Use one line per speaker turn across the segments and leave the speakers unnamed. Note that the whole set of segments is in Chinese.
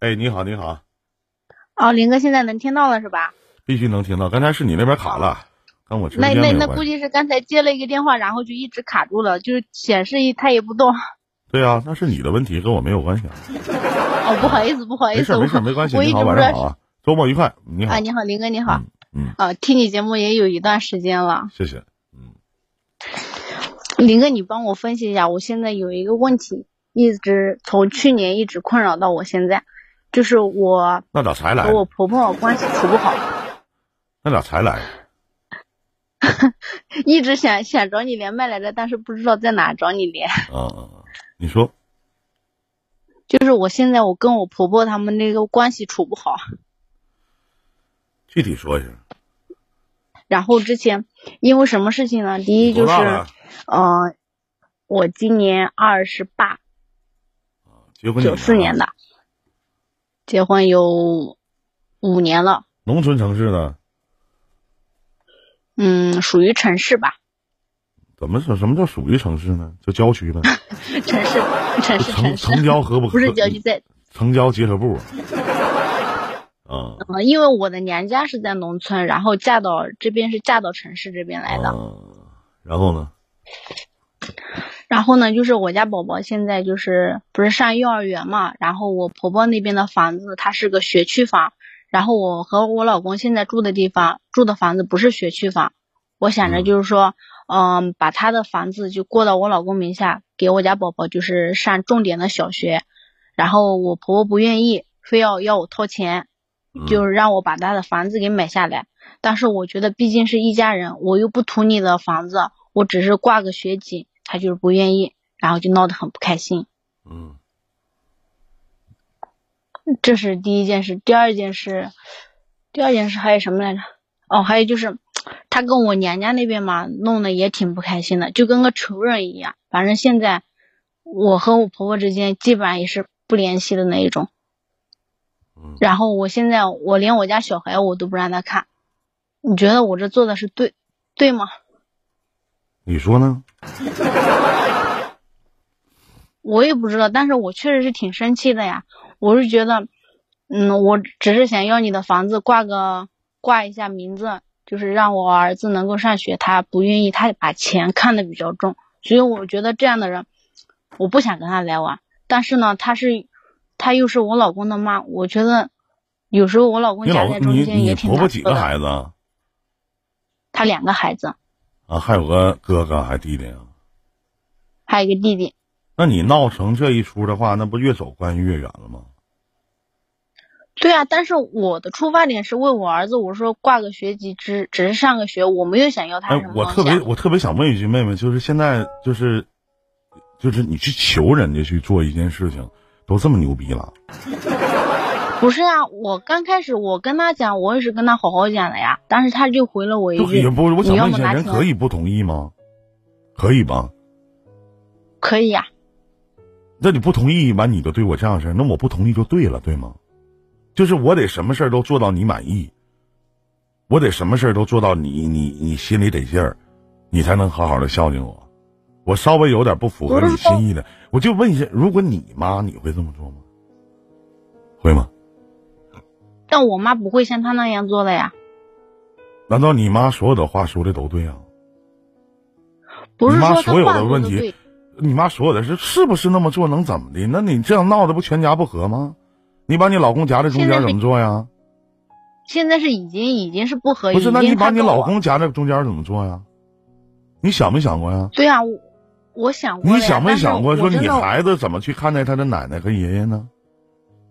哎，你好，你好，
哦，林哥现在能听到了是吧？
必须能听到。刚才是你那边卡了，跟我直
那那那估。计是刚才接了一个电话，然后就一直卡住了，就是显示一它也不动。
对啊，那是你的问题，跟我没有关系啊。
哦，不好意思，不好意思，
没事没事
我
没关系。
我
你好，晚上好啊，周末愉快。你好，
啊，你好，林哥你好。
嗯，
啊，听你节目也有一段时间了，
谢谢。
嗯林哥，你帮我分析一下，我现在有一个问题，一直从去年一直困扰到我现在，就是我
那咋才来
和？我婆婆关系处不好，
那咋才来？
一直想想找你连麦来着，但是不知道在哪找你连。
嗯嗯嗯，你说
就是我现在我跟我婆婆他们那个关系处不好，
具体说一下。
然后之前因为什么事情呢？第一就是
多大了？
呃，我今年二十八，
结婚
九四年
的。
的，结婚有五年了，
农村城市呢？
嗯，属于城市吧，
怎么说？什么叫属于城市呢？就郊区呗？
城市，城市，
城
城
郊合不
不是郊区，在，
城郊结合部 啊。啊。
呃，因为我的娘家是在农村，然后嫁到这边是嫁到城市这边来的，
嗯然后呢？
然后呢，就是我家宝宝现在就是不是上幼儿园嘛，然后我婆婆那边的房子它是个学区房，然后我和我老公现在住的地方住的房子不是学区房，我想着
嗯。
就是说，嗯，把他的房子就过到我老公名下，给我家宝宝就是上重点的小学，然后我婆婆不愿意，非要要我掏钱，
嗯。
就是让我把他的房子给买下来，但是我觉得毕竟是一家人，我又不图你的房子，我只是挂个学籍，他就是不愿意，然后就闹得很不开心。
嗯
这是第一件事，第二件事，第二件事还有什么来着？哦，还有就是，他跟我娘家那边嘛，弄得也挺不开心的，就跟个仇人一样。反正现在我和我婆婆之间基本上也是不联系的那一种。
嗯
然后我现在我连我家小孩我都不让他看，你觉得我这做的是对对吗？
你说呢？
我也不知道，但是我确实是挺生气的呀。我是觉得，嗯，我只是想要你的房子挂个挂一下名字，就是让我儿子能够上学。他不愿意，他把钱看得比较重，所以我觉得这样的人，我不想跟他来往。但是呢，他是，他又是我老公的妈，我觉得有时候我老公夹在中间也挺
婆婆几个。孩子啊？
他两个孩子，
啊，还有个哥哥还弟弟啊？
还有一个弟弟。
那你闹成这一出的话，那不越走关系越远了吗？
对啊，但是我的出发点是为我儿子，我说挂个学籍，只只是上个学，我没有想要他
哎我特别我特别想问一句，妹妹，就是现在就是就是你去求人家去做一件事情，都这么牛逼了？
不是啊，我刚开始我跟他讲，我也是跟他好好讲的呀，但是他就回了我一句
不，我想问一下，人可以不同意吗？可以吧？
可以呀、
那你不同意完，你就对我这样式儿，那我不同意就对了，对吗？就是我得什么事儿都做到你满意，我得什么事儿都做到你你你心里得劲儿，你才能好好的孝敬我。我稍微有点不符合你心意的，我就问一下，如果你妈，你会这么做吗？会吗？
但我妈不会像她那样做的呀，
难道你妈所有的话说的都对啊？
不是
你妈
说
所有的问题你妈所有的事是不是那么做能怎么的？那你这样闹的不全家不和吗？你把你老公夹在中间怎么做呀？
现在是已经已经是不合，
不是，那你把你老公夹在中间怎么做呀？你想没想过呀？
对啊，我我想过呀
你想没想过说你孩子怎么去看待他的奶奶和爷爷呢？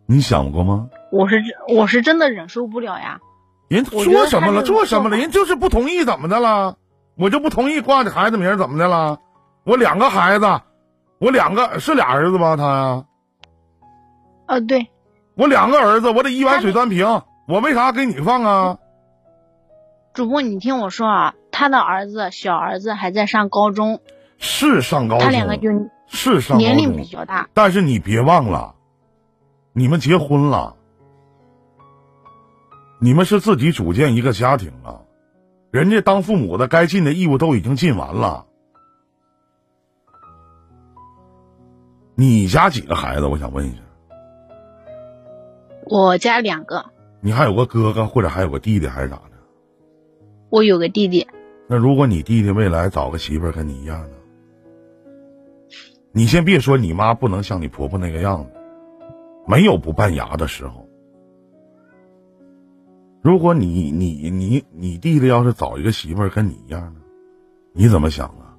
你想过吗？
我是真我是真的忍受不了呀，
人
我觉得
做什么了？做什么了？人就是不同意，怎么的了？我就不同意挂着孩子名，怎么的了？我两个孩子，我两个是俩儿子吧？他呀，
呃对，
我两个儿子，我得一碗水端平，我为啥给你放啊？
主播你听我说啊，他的儿子小儿子还在上高中，
是上高中
他两个就，
是上高
年龄比，较大，
但是你别忘了，你们结婚了，你们是自己组建一个家庭了，人家当父母的该尽的义务都已经尽完了。你家几个孩子？我想问一下。
我家两个，
你还有个哥哥或者还有个弟弟还是咋的？
我有个弟弟。
那如果你弟弟未来找个媳妇儿跟你一样呢？你先别说你妈不能像你婆婆那个样子，没有不拌牙的时候。如果你你你你弟弟要是找一个媳妇儿跟你一样呢，你怎么想啊？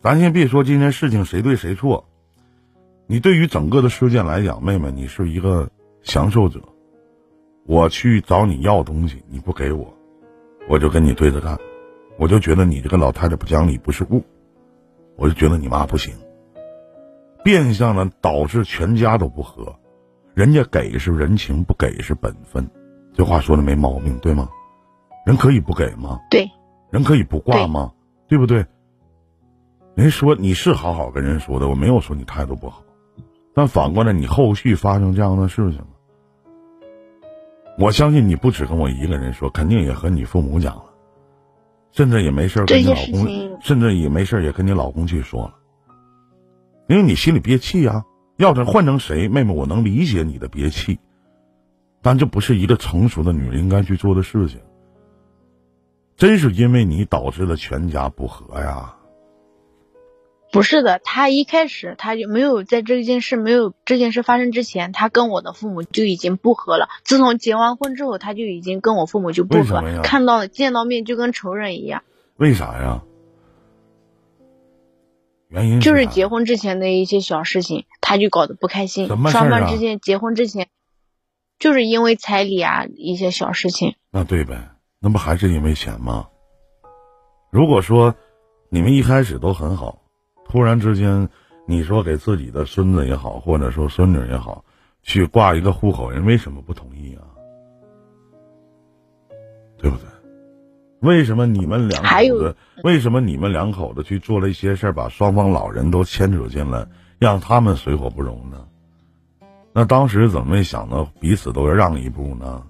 咱先别说今天事情谁对谁错，你对于整个的事件来讲，妹妹你是一个享受者。我去找你要东西，你不给我，我就跟你对着干，我就觉得你这个老太太不讲理不是物，我就觉得你妈不行。变相的导致全家都不和，人家给是人情，不给是本分，这话说的没毛病，对吗？人可以不给吗？
对。
人可以不挂吗？对不对？人说你是好好跟人说的，我没有说你态度不好，但反过来你后续发生这样的事情我相信你不只跟我一个人说，肯定也和你父母讲了，甚至也没事跟你老公，甚至也没事也跟你老公去说了。因为你心里憋气呀，要是换成谁，妹妹，我能理解你的憋气，但这不是一个成熟的女人应该去做的事情。真是因为你导致了全家不和呀？
不是的，他一开始他就没有在这件事没有这件事发生之前，他跟我的父母就已经不和了。自从结完婚之后，他就已经跟我父母就不和，看到见到面就跟仇人一样。
为啥呀？原因
就是结婚之前的一些小事情，他就搞得不开心。双方之间结婚之前，就是因为彩礼啊一些小事情。
那对呗，那不还是因为钱吗？如果说你们一开始都很好，突然之间你说给自己的孙子也好，或者说孙女也好，去挂一个户口，人为什么不同意啊？对不对？为什么你们两口子？为什么你们两口子去做了一些事儿，把双方老人都牵扯进来，让他们水火不容呢？那当时怎么没想到彼此都要让一步呢？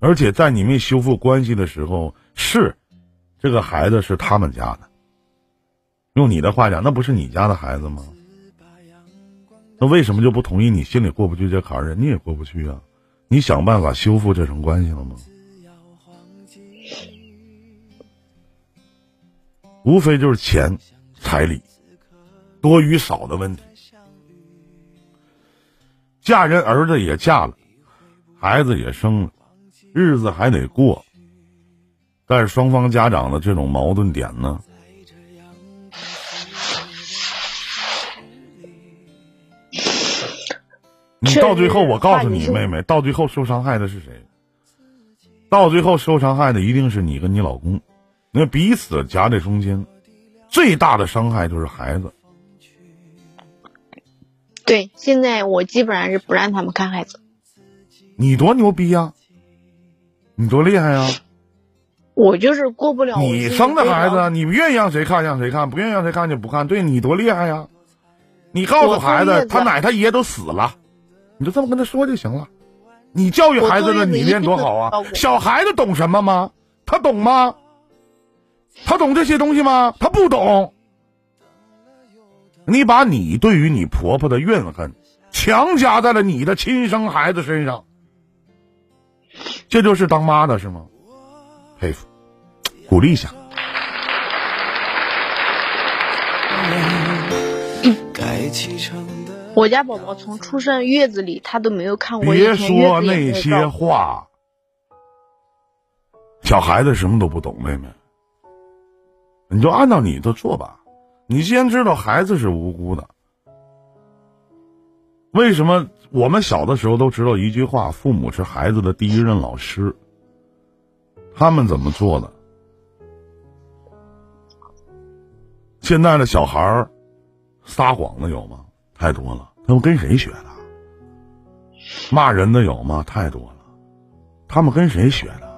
而且在你们修复关系的时候，是这个孩子是他们家的，用你的话讲，那不是你家的孩子吗？那为什么就不同意？你心里过不去这坎儿，人家也过不去啊？你想办法修复这层关系了吗？无非就是钱、彩礼多与少的问题。嫁人儿子也嫁了，孩子也生了，日子还得过。但是双方家长的这种矛盾点呢？你到最后，我告诉你，妹妹，到最后受伤害的是谁？到最后受伤害的一定是你跟你老公。那彼此夹在中间，最大的伤害就是孩子。
对，现在我基本上是不让他们看孩子。
你多牛逼呀！你多厉害呀！
我就是过不了。
你生的孩子，你愿意让谁看让谁看，不愿意让谁看就不看。对你多厉害呀！你告诉孩子，他奶他爷都死了，你就这么跟他说就行了。你教育孩子的理念多好啊！小孩子懂什么吗？他懂吗？他懂这些东西吗？他不懂。你把你对于你婆婆的怨恨强加在了你的亲生孩子身上，这就是当妈的是吗？佩服，鼓励一下。
我家宝宝从出生月子里，他都没有看过
别说那些话，小孩子什么都不懂，妹妹。你就按照你的做吧，你先知道孩子是无辜的。为什么我们小的时候都知道一句话：父母是孩子的第一任老师。他们怎么做的？现在的小孩儿撒谎的有吗？太多了。他们跟谁学的？骂人的有吗？太多了。他们跟谁学的？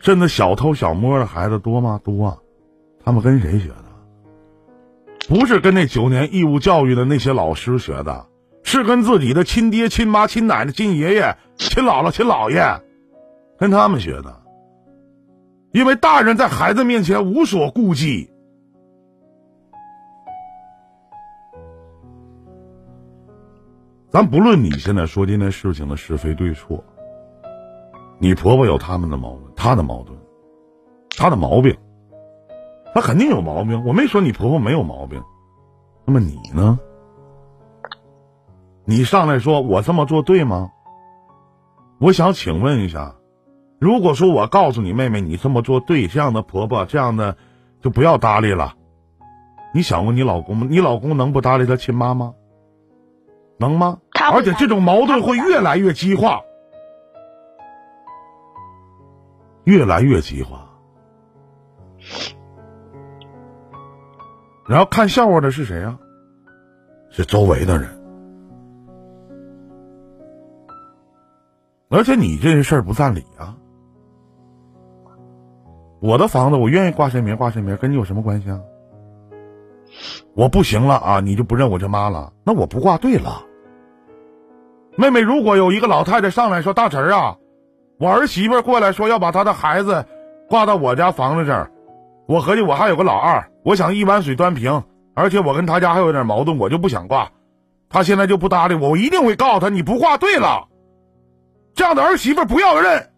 真的小偷小摸的孩子多吗？多，他们跟谁学的？不是跟那九年义务教育的那些老师学的，是跟自己的亲爹、亲妈、亲奶奶、亲爷爷、亲姥姥、亲姥爷，跟他们学的。因为大人在孩子面前无所顾忌，咱不论你现在说这件事情的是非对错，你婆婆有他们的矛盾，她的矛盾，她的毛病，她肯定有毛病。我没说你婆婆没有毛病，那么你呢？你上来说我这么做对吗？我想请问一下，如果说我告诉你妹妹你这么做对，这样的婆婆这样的就不要搭理了，你想过你老公吗？你老公能不搭理他亲妈吗？能吗？而且这种矛盾会越来越激化，越来越激化。然后看笑话的是谁啊？是周围的人。而且你这事儿不占理啊！我的房子我愿意挂谁名挂谁名，跟你有什么关系啊？我不行了啊，你就不认我这妈了？那我不挂对了。妹妹，如果有一个老太太上来说：“大侄儿啊，我儿媳妇过来说要把她的孩子挂到我家房子这儿，我合计我还有个老二，我想一碗水端平，而且我跟他家还有点矛盾，我就不想挂。他现在就不搭理我，我一定会告诉他，你不挂对了。”这样的儿媳妇不要认，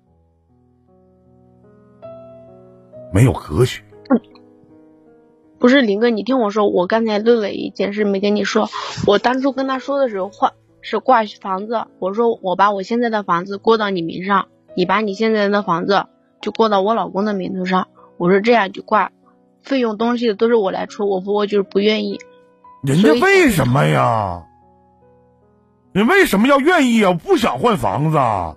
没有格局。
不是林哥，你听我说，我刚才漏了一件事没跟你说。我当初跟他说的时候，换是挂房子。我说我把我现在的房子过到你名上，你把你现在的房子就过到我老公的名头上。我说这样就挂，费用东西都是我来出。我婆婆就是不愿意。
人家为什么呀？你为什么要愿意啊？不想换房子啊？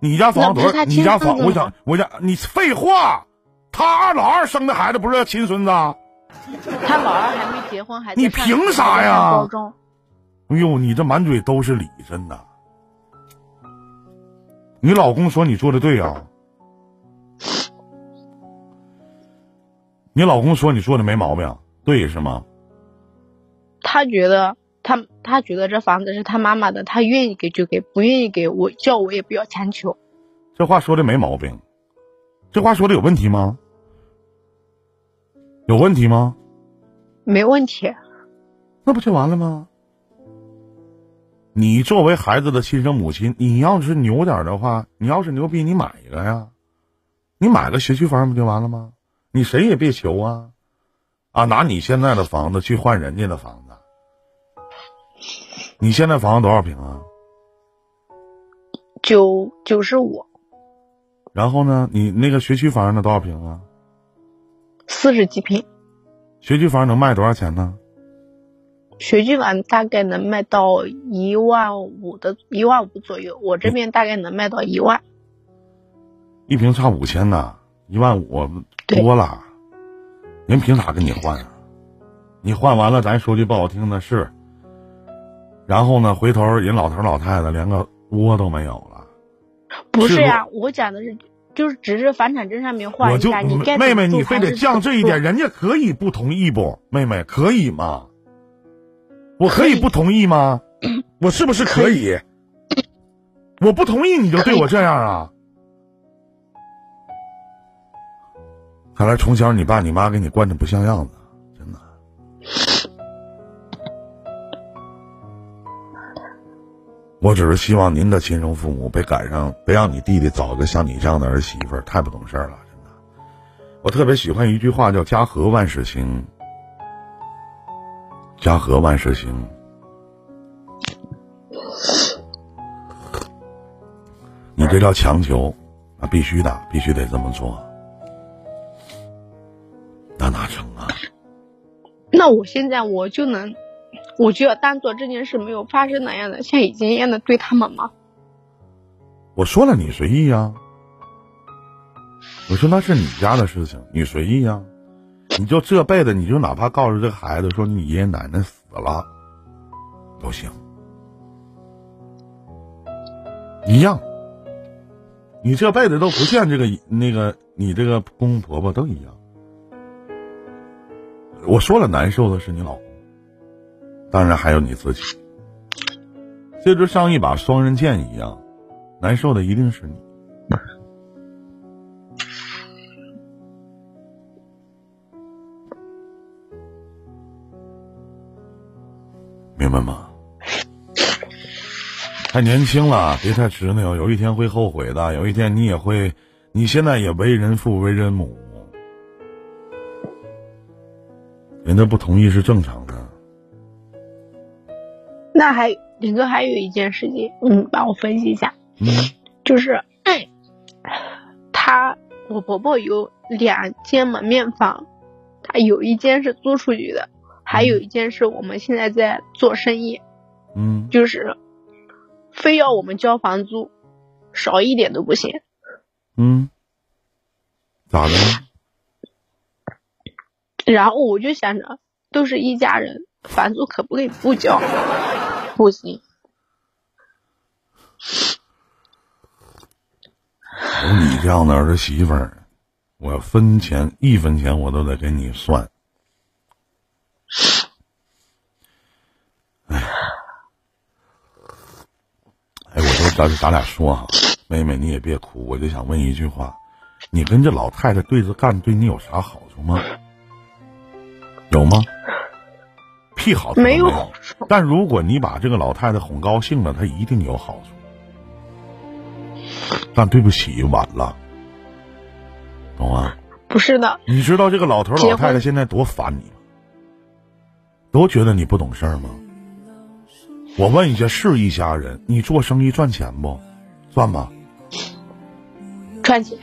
你家房子多少？你家房，我想，我家你废话，他二老二生的孩子不是要亲孙子？
他老二还没结婚，还
你凭啥呀？哎呦，你这满嘴都是理，真的。你老公说你做的对啊？你老公说你做的没毛病，对是吗？
他觉得。他他觉得这房子是他妈妈的，他愿意给就给，不愿意给我叫我也不要强求。
这话说的没毛病，这话说的有问题吗？有问题吗？
没问题。
那不就完了吗？你作为孩子的亲生母亲，你要是牛点的话，你要是牛逼，你买一个呀，你买个学区房不就完了吗？你谁也别求啊，啊，拿你现在的房子去换人家的房子。你现在房子多少平啊？
九九十五。
然后呢？你那个学区房呢多少平啊？
四十几平。
学区房能卖多少钱呢？
学区房大概能卖到一万五的一万五左右，我这边大概能卖到一万。
一平差五千呢，一万五多了。人凭啥跟你换啊？你换完了，咱说句不好听的是。然后呢？回头人老头老太太连个窝都没有了。
不是呀，我讲的是，就是只是房产证上面换一下。你
妹妹，你非得降这一点，人家可以不同意不？妹妹可以吗？我可以不同意吗？我是不是可以？我不同意你就对我这样啊？看来从小你爸你妈给你惯的不像样子。真的我只是希望您的亲生父母别赶上，别让你弟弟找个像你这样的儿媳妇儿，太不懂事儿了，真的。我特别喜欢一句话，叫“家和万事兴”，家和万事兴。你这叫强求，啊，必须的，必须得这么做，那
我现在我就能。我就要当做这件事没有发生那样的，像以前一样的对他们吗？
我说了，你随意呀。我说那是你家的事情，你随意呀。你就这辈子，你就哪怕告诉这个孩子说你爷爷奶奶死了，都行，一样。你这辈子都不见这个那个你这个公公婆婆都一样。我说了，难受的是你老公。当然还有你自己，这就像一把双刃剑一样，难受的一定是你，明白吗？太年轻了，别太执拗，有一天会后悔的。有一天你也会，你现在也为人父为人母，人家不同意是正常的。
那还林哥还有一件事情，嗯，帮我分析一下，
嗯，
就是，他我婆婆有两间门面房，她有一间是租出去的，还有一间是我们现在在做生意，
嗯，
就是。非要我们交房租，少一点都不行。
嗯，咋的？
然后我就想着，都是一家人，房租可不可以不交？不行。
有你这样的儿媳妇儿，我分钱一分钱我都得给你算。哎，哎，我说咱咱俩说哈，妹妹你也别哭，我就想问一句话：你跟这老太太对着干，对你有啥好处吗？有吗？屁好处没有。但如果你把这个老太太哄高兴了，她一定有好处。但对不起，晚了，懂吗？
不是的。
你知道这个老头老太太现在多烦你吗？都觉得你不懂事儿吗？我问一下，是一家人，你做生意赚钱不？赚吗？
赚钱。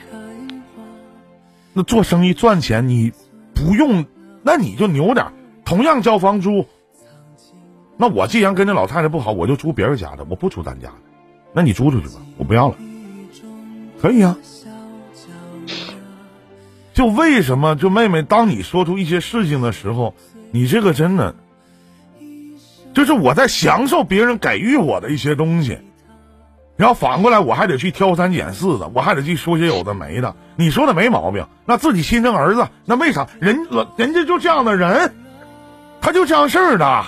那做生意赚钱，你不用，那你就牛点同样交房租。那我既然跟这老太太不好，我就租别人家的，我不租咱家的。那你租出去吧，我不要了。可以啊。就为什么？就妹妹，当你说出一些事情的时候，你这个真的。就是我在享受别人给予我的一些东西，然后反过来我还得去挑三拣四的，我还得去说些有的没的。你说的没毛病，那自己亲生儿子，那为啥人人家就这样的人，他就这样事儿的。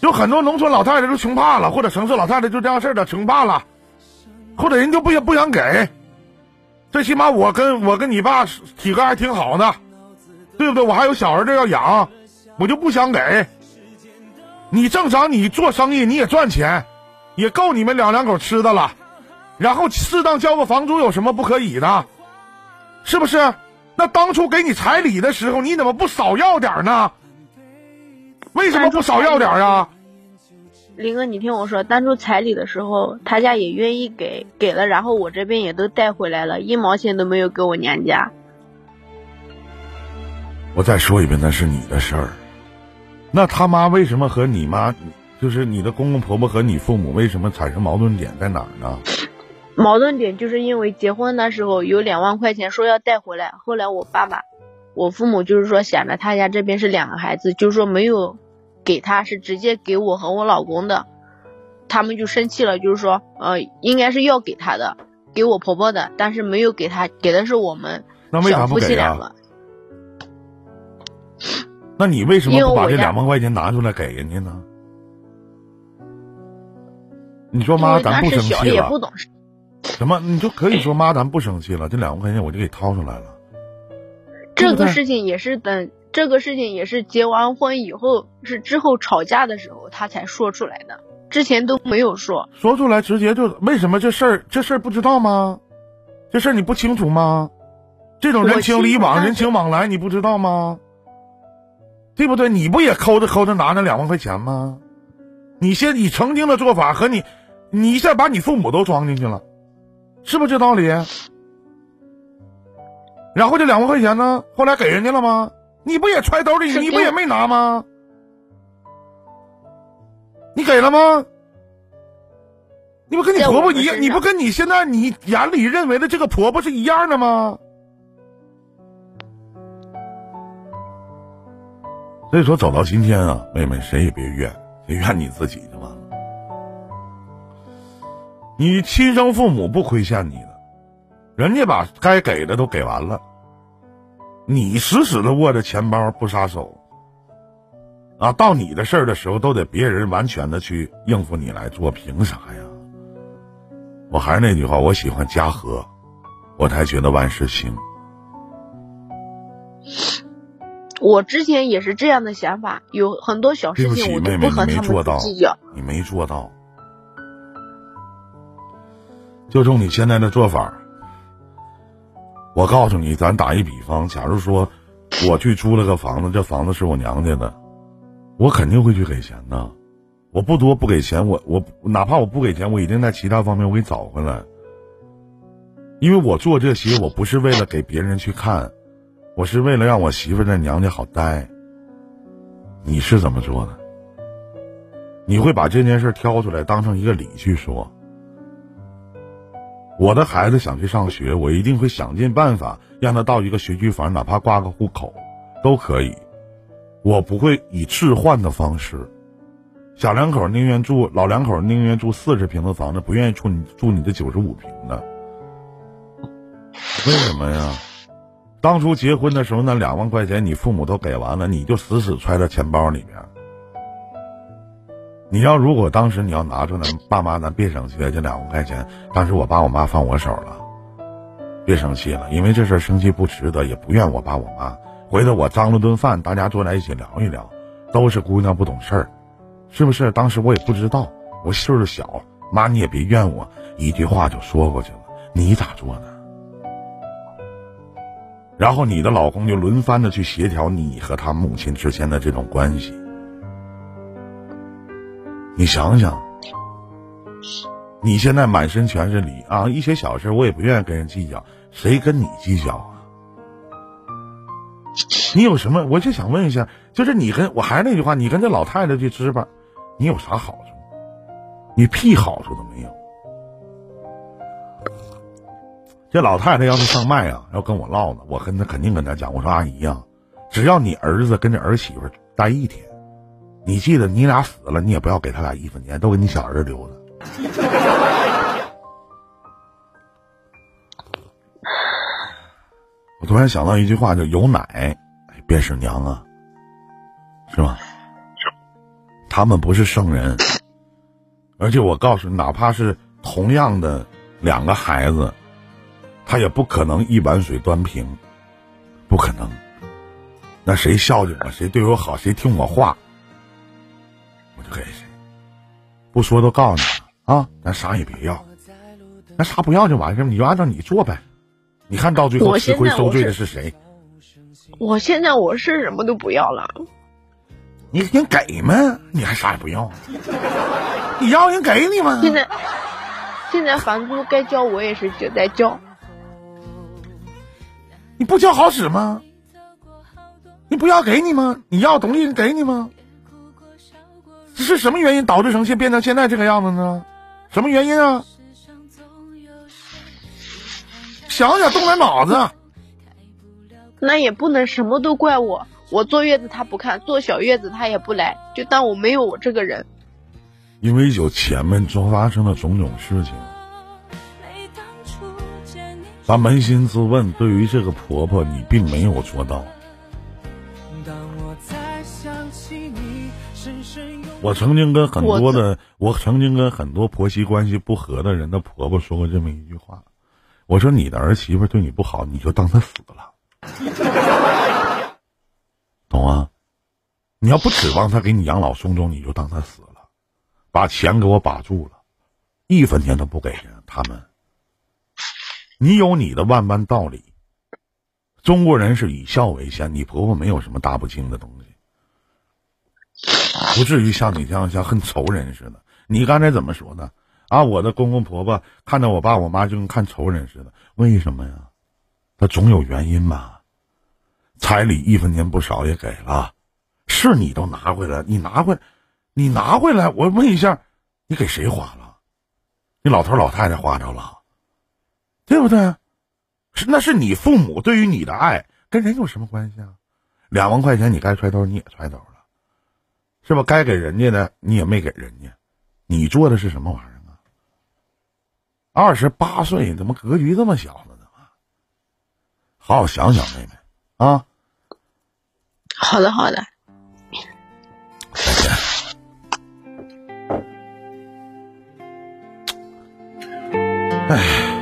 有很多农村老太太都穷怕了，或者城市老太太就这样事儿的穷怕了，或者人就不想不想给。最起码我跟我跟你爸体格还挺好的，对不对？我还有小儿子要养。我就不想给，你正常，你做生意你也赚钱，也够你们两两口吃的了，然后适当交个房租有什么不可以的？是不是？那当初给你彩礼的时候，你怎么不少要点呢？为什么不少要点啊？
林哥，你听我说，当初彩礼的时候，他家也愿意给，给了，然后我这边也都带回来了，一毛钱都没有给我娘家。
我再说一遍，那是你的事儿。那他妈为什么和你妈，就是你的公公婆婆和你父母为什么产生矛盾点在哪儿呢？
矛盾点就是因为结婚的时候有两万块钱说要带回来，后来我爸爸，我父母就是说想着他家这边是两个孩子，就是说没有给他，是直接给我和我老公的，他们就生气了，就是说呃应该是要给他的，给我婆婆的，但是没有给他，给的是我们小夫妻两个。
那你为什么不把这两万块钱拿出来给人家呢？你说妈，咱不生气了。什么？你就可以说妈，咱不生气了。这两万块钱我就给掏出来了。
这个事情也是等这个事情也是结完婚以后，是之后吵架的时候他才说出来的，之前都没有说。
说出来直接就为什么这事儿这事儿不知道吗？这事儿你不清楚吗？这种人情礼往人情往来你不知道吗？对不对？你不也抠着抠着拿那两万块钱吗？你先你曾经的做法和你，你一下把你父母都装进去了，是不是这道理？然后这两万块钱呢？后来给人家了吗？你不也揣兜里？你不也没拿吗？你给了吗？你不跟你婆婆一样？你不跟你现在你眼里认为的这个婆婆是一样的吗？所以说，走到今天啊，妹妹，谁也别怨，谁怨你自己的嘛。你亲生父母不亏欠你的，人家把该给的都给完了，你死死的握着钱包不撒手，啊，到你的事儿的时候，都得别人完全的去应付你来做，凭啥呀？我还是那句话，我喜欢家和，我才觉得万事兴。
我之前也是这样的想法，有很多小事情我都不和他们计较。
你没做到，就冲你现在的做法，我告诉你，咱打一比方，假如说我去租了个房子，这房子是我娘家的，我肯定会去给钱的。我不多不给钱，我我哪怕我不给钱，我一定在其他方面我给找回来。因为我做这些，我不是为了给别人去看。我是为了让我媳妇在娘家好待。你是怎么做的？你会把这件事挑出来当成一个理去说？我的孩子想去上学，我一定会想尽办法让他到一个学区房，哪怕挂个户口，都可以。我不会以置换的方式。小两口宁愿住，老两口宁愿住四十平的房子，不愿意住你住你的九十五平的。为什么呀？当初结婚的时候，那两万块钱你父母都给完了，你就死死揣在钱包里面。你要如果当时你要拿出来，爸妈咱别生气了，这两万块钱，当时我爸我妈放我手了，别生气了，因为这事生气不值得，也不怨我爸我妈。回头我张罗顿饭，大家坐在一起聊一聊，都是姑娘不懂事儿，是不是？当时我也不知道，我岁数小，妈你也别怨我，一句话就说过去了。你咋做的？然后你的老公就轮番的去协调你和他母亲之间的这种关系，你想想，你现在满身全是理啊，一些小事我也不愿意跟人计较，谁跟你计较啊？你有什么？我就想问一下，就是你跟我还是那句话，你跟这老太太去吃吧，你有啥好处？你屁好处都没有。这老太太要是上麦啊，要跟我唠呢，我跟她肯定跟她讲，我说阿姨呀，只要你儿子跟着儿媳妇待一天，你记得你俩死了，你也不要给他俩一分钱，都给你小儿子留着。我突然想到一句话，叫“有奶便是娘”啊，是吧？他们不是圣人，而且我告诉你，哪怕是同样的两个孩子。他也不可能一碗水端平，不可能。那谁孝敬我，谁对我好，谁听我话，给谁。不说都告诉你了啊！咱啥也别要，咱啥不要就完事儿，你就按照你做呗。你看到最后吃亏受罪的是谁？
我现在我是什么都不要了。
你人给吗？你还啥也不要？你要人给你吗？
现在现在房租该交，我也是就在交。
你不交好使吗？你不要给你吗？你要东西人给你吗？这是什么原因导致成现变成现在这个样子呢？什么原因啊？想想动点脑子。
那也不能什么都怪我，我坐月子他不看，坐小月子他也不来，就当我没有我这个人。
因为有前面所发生的种种事情。咱扪心自问，对于这个婆婆，你并没有做到。我曾经跟很多的，我曾经跟很多婆媳关系不和的人的婆婆说过这么一句话：我说你的儿媳妇对你不好，你就当她死了，懂吗？你要不指望她给你养老送终，你就当她死了，把钱给我把住了，一分钱都不给人，他们。你有你的万般道理，中国人是以孝为先，你婆婆没有什么大不敬的东西，不至于像你这样像恨仇人似的。你刚才怎么说的？啊，我的公公婆婆看到我爸我妈就跟看仇人似的，为什么呀？他总有原因吧？彩礼一分钱不少也给了，是你都拿回来，你拿回，你拿回来，我问一下，你给谁花了？你老头老太太花着了？对不对？是，那是你父母对于你的爱，跟人有什么关系啊？两万块钱你该揣兜你也揣兜了，是吧？该给人家的你也没给人家，你做的是什么玩意儿啊？二十八岁怎么格局这么小呢？怎么？好好想想，妹妹啊。
好的，好的。
再见。哎。